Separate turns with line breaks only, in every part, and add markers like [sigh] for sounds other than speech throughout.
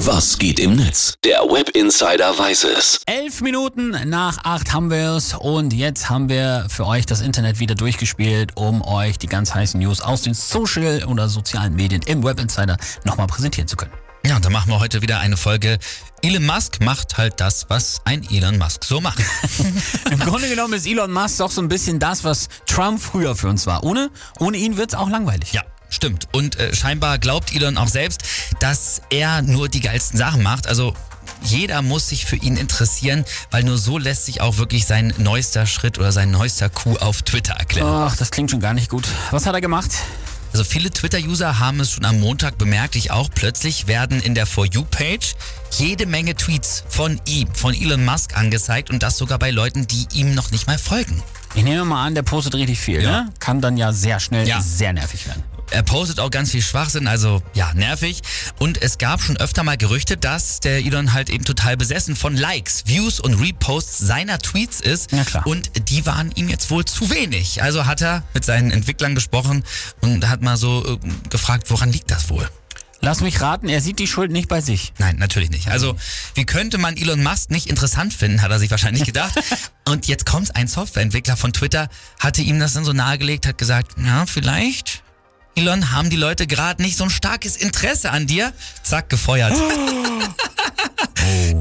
Was geht im Netz? Der Web Insider weiß es.
Elf Minuten nach acht haben wir es und jetzt haben wir für euch das Internet wieder durchgespielt, um euch die ganz heißen News aus den Social- oder sozialen Medien im Web Insider nochmal präsentieren zu können.
Ja, und da machen wir heute wieder eine Folge. Elon Musk macht halt das, was ein Elon Musk so macht. [laughs]
Im Grunde genommen ist Elon Musk doch so ein bisschen das, was Trump früher für uns war. Ohne, ohne ihn wird's auch langweilig.
Ja. Stimmt. Und äh, scheinbar glaubt Elon auch selbst, dass er nur die geilsten Sachen macht. Also jeder muss sich für ihn interessieren, weil nur so lässt sich auch wirklich sein neuester Schritt oder sein neuester Coup auf Twitter erklären.
Ach, das klingt schon gar nicht gut. Was hat er gemacht?
Also viele Twitter-User haben es schon am Montag bemerkt, ich auch. Plötzlich werden in der For You-Page jede Menge Tweets von ihm, von Elon Musk angezeigt und das sogar bei Leuten, die ihm noch nicht mal folgen.
Ich nehme mal an, der postet richtig viel,
Ja.
ne? Kann dann ja sehr schnell
Ja.
sehr nervig werden.
Er postet auch ganz viel Schwachsinn, also ja, nervig. Und es gab schon öfter mal Gerüchte, dass der Elon halt eben total besessen von Likes, Views und Reposts seiner Tweets ist.
Ja, klar.
Und die waren ihm jetzt wohl zu wenig. Also hat er mit seinen Entwicklern gesprochen und hat mal so äh, gefragt, woran liegt das wohl?
Lass mich raten, er sieht die Schuld nicht bei sich.
Nein, natürlich nicht. Also, wie könnte man Elon Musk nicht interessant finden, hat er sich wahrscheinlich [laughs] gedacht. Und jetzt kommt ein Softwareentwickler von Twitter, hatte ihm das dann so nahegelegt, hat gesagt, ja, vielleicht, Elon, haben die Leute gerade nicht so ein starkes Interesse an dir. Zack, gefeuert. [laughs]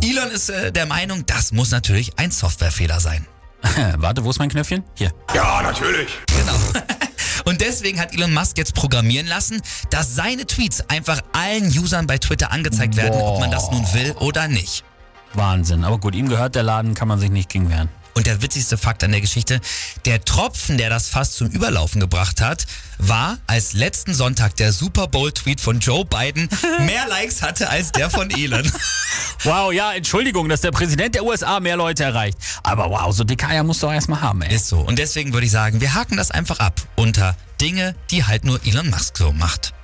Elon ist äh, der Meinung, das muss natürlich ein Softwarefehler sein. [laughs]
Warte, wo ist mein Knöpfchen? Hier.
Ja, natürlich.
Genau. [laughs] Und deswegen hat Elon Musk jetzt programmieren lassen, dass seine Tweets einfach allen Usern bei Twitter angezeigt werden, ob man das nun will oder nicht.
Wahnsinn. Aber gut, ihm gehört der Laden, kann man sich nicht gegen wehren.
Und der witzigste Fakt an der Geschichte, der Tropfen, der das fast zum Überlaufen gebracht hat, war, als letzten Sonntag der Super Bowl-Tweet von Joe Biden [laughs] mehr Likes hatte als der von Elon. [laughs]
Wow, ja, Entschuldigung, dass der Präsident der USA mehr Leute erreicht. Aber wow, so Eier musst du auch erstmal haben, ey.
Ist so. Und deswegen würde ich sagen, wir haken das einfach ab unter Dinge, die halt nur Elon Musk so macht.